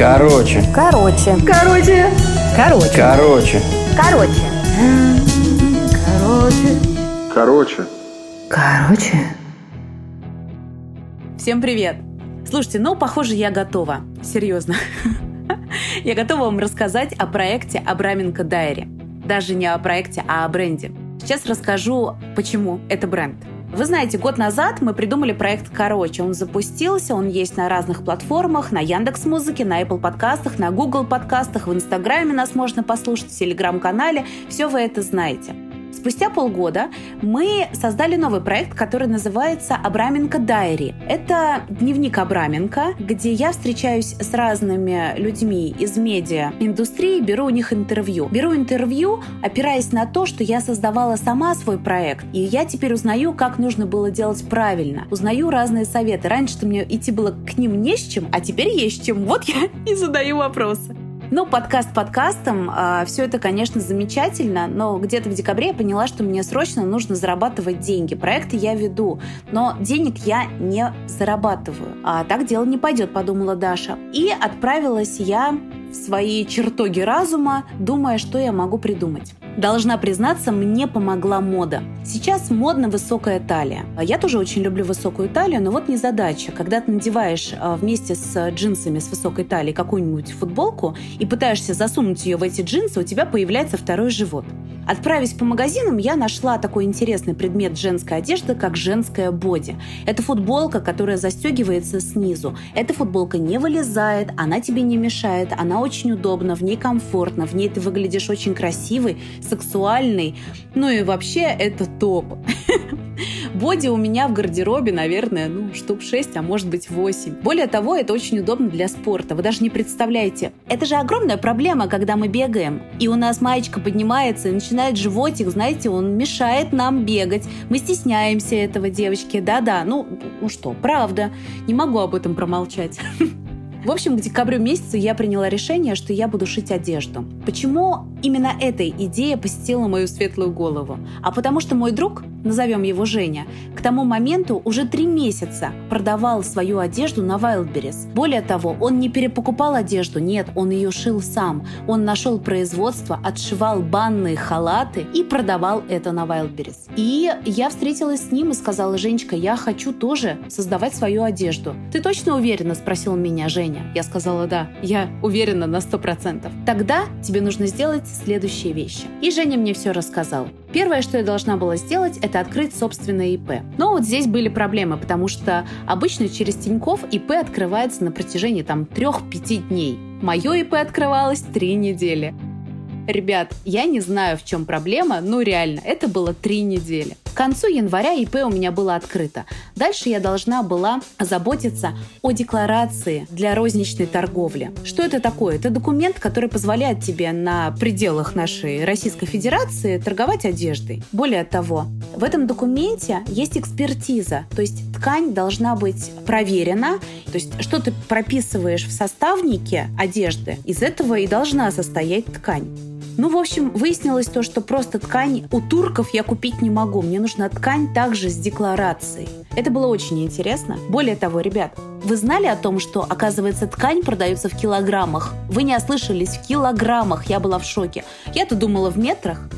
Короче. Короче. Короче. Короче. Короче. Короче. Короче. Короче. Короче. Всем привет! Слушайте, ну, похоже, я готова. Серьезно. Я готова вам рассказать о проекте Абраменко Дайри. Даже не о проекте, а о бренде. Сейчас расскажу, почему это бренд. Вы знаете, год назад мы придумали проект «Короче». Он запустился, он есть на разных платформах, на Яндекс Музыке, на Apple подкастах, на Google подкастах, в Инстаграме нас можно послушать, в Телеграм-канале. Все вы это знаете. Спустя полгода мы создали новый проект, который называется «Абраменко Дайри». Это дневник Абраменко, где я встречаюсь с разными людьми из медиа-индустрии, беру у них интервью. Беру интервью, опираясь на то, что я создавала сама свой проект, и я теперь узнаю, как нужно было делать правильно. Узнаю разные советы. Раньше-то мне идти было к ним не с чем, а теперь есть чем. Вот я и задаю вопросы. Ну, подкаст подкастом. Э, а, все это, конечно, замечательно, но где-то в декабре я поняла, что мне срочно нужно зарабатывать деньги. Проекты я веду, но денег я не зарабатываю. А так дело не пойдет, подумала Даша. И отправилась я в свои чертоги разума, думая, что я могу придумать. Должна признаться, мне помогла мода. Сейчас модно высокая талия. Я тоже очень люблю высокую талию, но вот не задача. Когда ты надеваешь а, вместе с джинсами с высокой талией какую-нибудь футболку и пытаешься засунуть ее в эти джинсы, у тебя появляется второй живот. Отправясь по магазинам, я нашла такой интересный предмет женской одежды, как женская боди. Это футболка, которая застегивается снизу. Эта футболка не вылезает, она тебе не мешает, она очень удобна, в ней комфортно, в ней ты выглядишь очень красивый, сексуальный. Ну и вообще это топ. Боди у меня в гардеробе, наверное, ну, штук 6, а может быть 8. Более того, это очень удобно для спорта. Вы даже не представляете. Это же огромная проблема, когда мы бегаем. И у нас маечка поднимается и начинает животик, знаете, он мешает нам бегать. Мы стесняемся этого, девочки. Да-да, ну, ну что, правда. Не могу об этом промолчать. В общем, к декабрю месяцу я приняла решение, что я буду шить одежду. Почему именно эта идея посетила мою светлую голову? А потому что мой друг, назовем его Женя, к тому моменту уже три месяца продавал свою одежду на Wildberries. Более того, он не перепокупал одежду, нет, он ее шил сам. Он нашел производство, отшивал банные халаты и продавал это на Wildberries. И я встретилась с ним и сказала, Женечка, я хочу тоже создавать свою одежду. Ты точно уверена? Спросил меня Женя Женя? Я сказала, да, я уверена на сто процентов. Тогда тебе нужно сделать следующие вещи. И Женя мне все рассказал. Первое, что я должна была сделать, это открыть собственное ИП. Но вот здесь были проблемы, потому что обычно через Тиньков ИП открывается на протяжении там 3-5 дней. Мое ИП открывалось 3 недели. Ребят, я не знаю, в чем проблема, но реально, это было три недели. К концу января ИП у меня было открыто. Дальше я должна была заботиться о декларации для розничной торговли. Что это такое? Это документ, который позволяет тебе на пределах нашей Российской Федерации торговать одеждой. Более того, в этом документе есть экспертиза, то есть ткань должна быть проверена, то есть что ты прописываешь в составнике одежды, из этого и должна состоять ткань. Ну, в общем, выяснилось то, что просто ткань у турков я купить не могу. Мне нужна ткань также с декларацией. Это было очень интересно. Более того, ребят, вы знали о том, что, оказывается, ткань продается в килограммах? Вы не ослышались, в килограммах. Я была в шоке. Я-то думала в метрах.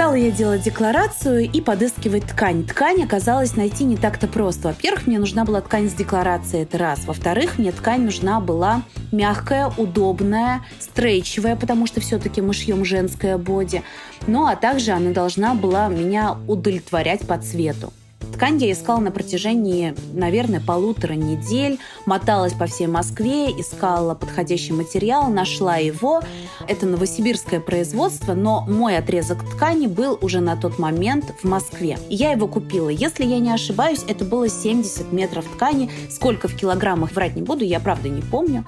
Стала я делать декларацию и подыскивать ткань. Ткань оказалось найти не так-то просто. Во-первых, мне нужна была ткань с декларацией, это раз. Во-вторых, мне ткань нужна была мягкая, удобная, стрейчевая, потому что все-таки мы шьем женское боди. Ну, а также она должна была меня удовлетворять по цвету. Ткань я искала на протяжении, наверное, полутора недель. Моталась по всей Москве, искала подходящий материал, нашла его. Это новосибирское производство, но мой отрезок ткани был уже на тот момент в Москве. я его купила. Если я не ошибаюсь, это было 70 метров ткани. Сколько в килограммах врать не буду, я правда не помню.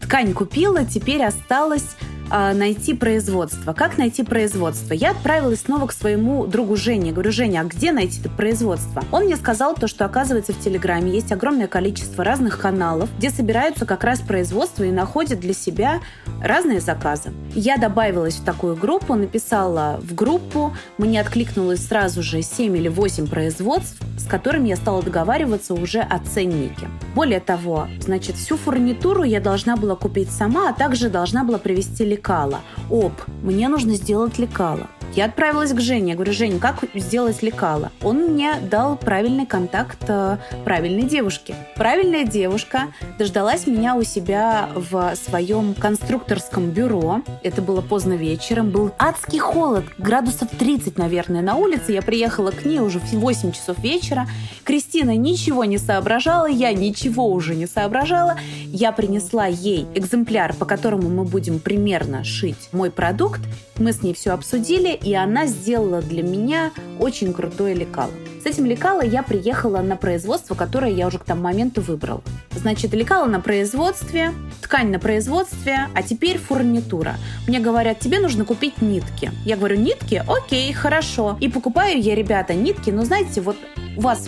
Ткань купила, теперь осталось найти производство. Как найти производство? Я отправилась снова к своему другу Жене. Говорю, Женя, а где найти это производство? Он мне сказал то, что оказывается в Телеграме есть огромное количество разных каналов, где собираются как раз производства и находят для себя разные заказы. Я добавилась в такую группу, написала в группу, мне откликнулось сразу же 7 или 8 производств, с которыми я стала договариваться уже о ценнике. Более того, значит, всю фурнитуру я должна была купить сама, а также должна была привезти лекала. Оп, мне нужно сделать лекала. Я отправилась к Жене. Я говорю, Женя, как сделать лекало? Он мне дал правильный контакт э, правильной девушки. Правильная девушка дождалась меня у себя в своем конструкторском бюро. Это было поздно вечером. Был адский холод, градусов 30, наверное, на улице. Я приехала к ней уже в 8 часов вечера. Кристина ничего не соображала, я ничего уже не соображала. Я принесла ей экземпляр, по которому мы будем примерно шить мой продукт. Мы с ней все обсудили, и она сделала для меня очень крутое лекало. С этим лекало я приехала на производство, которое я уже к тому моменту выбрала. Значит, лекало на производстве, ткань на производстве, а теперь фурнитура. Мне говорят, тебе нужно купить нитки. Я говорю, нитки? Окей, хорошо. И покупаю я, ребята, нитки, ну, знаете, вот у вас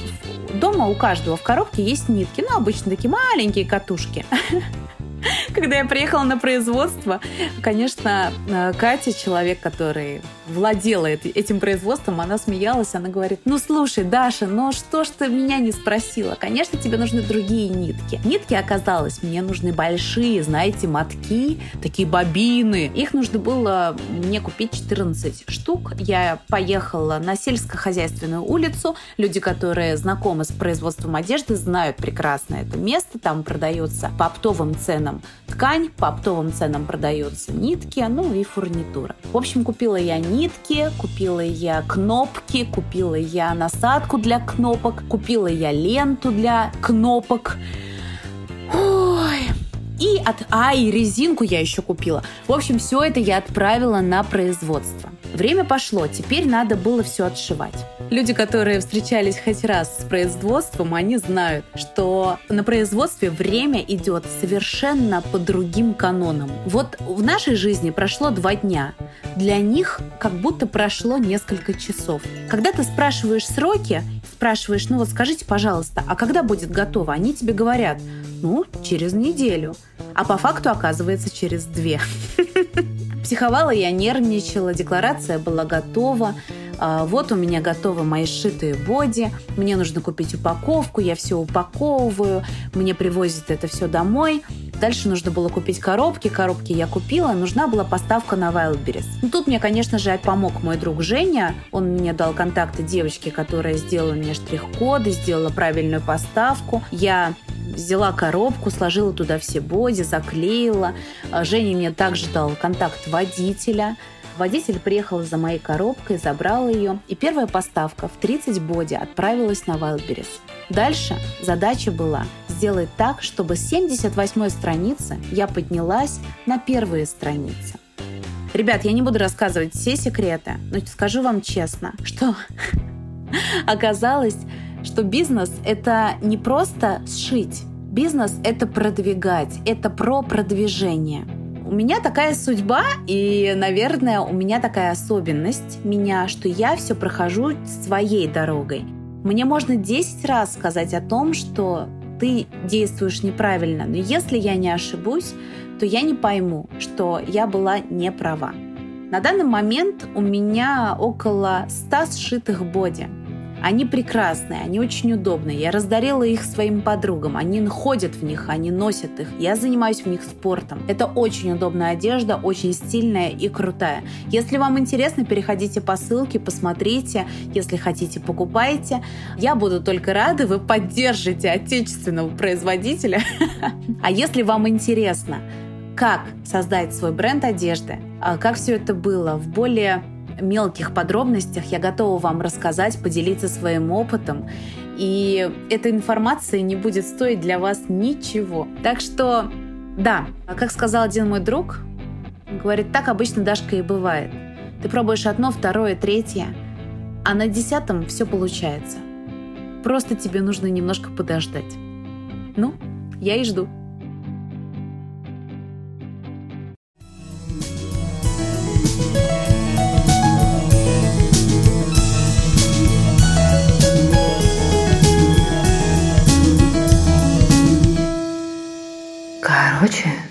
дома у каждого в коробке есть нитки, ну, обычно такие маленькие катушки. Когда я приехала на производство, конечно, э, Катя, человек, который владела этим производством, она смеялась, она говорит, ну слушай, Даша, ну что ж ты меня не спросила? Конечно, тебе нужны другие нитки. Нитки оказалось, мне нужны большие, знаете, мотки, такие бобины. Их нужно было мне купить 14 штук. Я поехала на сельскохозяйственную улицу. Люди, которые знакомы с производством одежды, знают прекрасно это место. Там продается по оптовым ценам ткань, по оптовым ценам продаются нитки, ну и фурнитура. В общем, купила я нитки, купила я кнопки, купила я насадку для кнопок, купила я ленту для кнопок. Ой, и от... А, и резинку я еще купила. В общем, все это я отправила на производство. Время пошло, теперь надо было все отшивать. Люди, которые встречались хоть раз с производством, они знают, что на производстве время идет совершенно по другим канонам. Вот в нашей жизни прошло два дня. Для них как будто прошло несколько часов. Когда ты спрашиваешь сроки, спрашиваешь, ну вот скажите, пожалуйста, а когда будет готово? Они тебе говорят, ну, через неделю. А по факту оказывается через две. Психовала я, нервничала, декларация была готова. А, вот у меня готовы мои сшитые боди, мне нужно купить упаковку, я все упаковываю, мне привозят это все домой. Дальше нужно было купить коробки, коробки я купила, нужна была поставка на Wildberries. Ну, тут мне, конечно же, помог мой друг Женя, он мне дал контакты девочки, которая сделала мне штрих-коды, сделала правильную поставку. Я взяла коробку, сложила туда все боди, заклеила. А, Женя мне также дал контакт водителя. Водитель приехал за моей коробкой, забрал ее, и первая поставка в 30 боди отправилась на Wildberries. Дальше задача была сделать так, чтобы с 78 страницы я поднялась на первые страницы. Ребят, я не буду рассказывать все секреты, но скажу вам честно, что оказалось, что бизнес – это не просто сшить. Бизнес – это продвигать, это про продвижение – у меня такая судьба, и, наверное, у меня такая особенность меня, что я все прохожу своей дорогой. Мне можно 10 раз сказать о том, что ты действуешь неправильно, но если я не ошибусь, то я не пойму, что я была не права. На данный момент у меня около 100 сшитых боди – они прекрасные, они очень удобные. Я раздарила их своим подругам. Они ходят в них, они носят их. Я занимаюсь в них спортом. Это очень удобная одежда, очень стильная и крутая. Если вам интересно, переходите по ссылке, посмотрите. Если хотите, покупайте. Я буду только рада, вы поддержите отечественного производителя. А если вам интересно, как создать свой бренд одежды, а как все это было в более мелких подробностях я готова вам рассказать, поделиться своим опытом. И эта информация не будет стоить для вас ничего. Так что, да, как сказал один мой друг, говорит, так обычно Дашка и бывает. Ты пробуешь одно, второе, третье, а на десятом все получается. Просто тебе нужно немножко подождать. Ну, я и жду. Короче,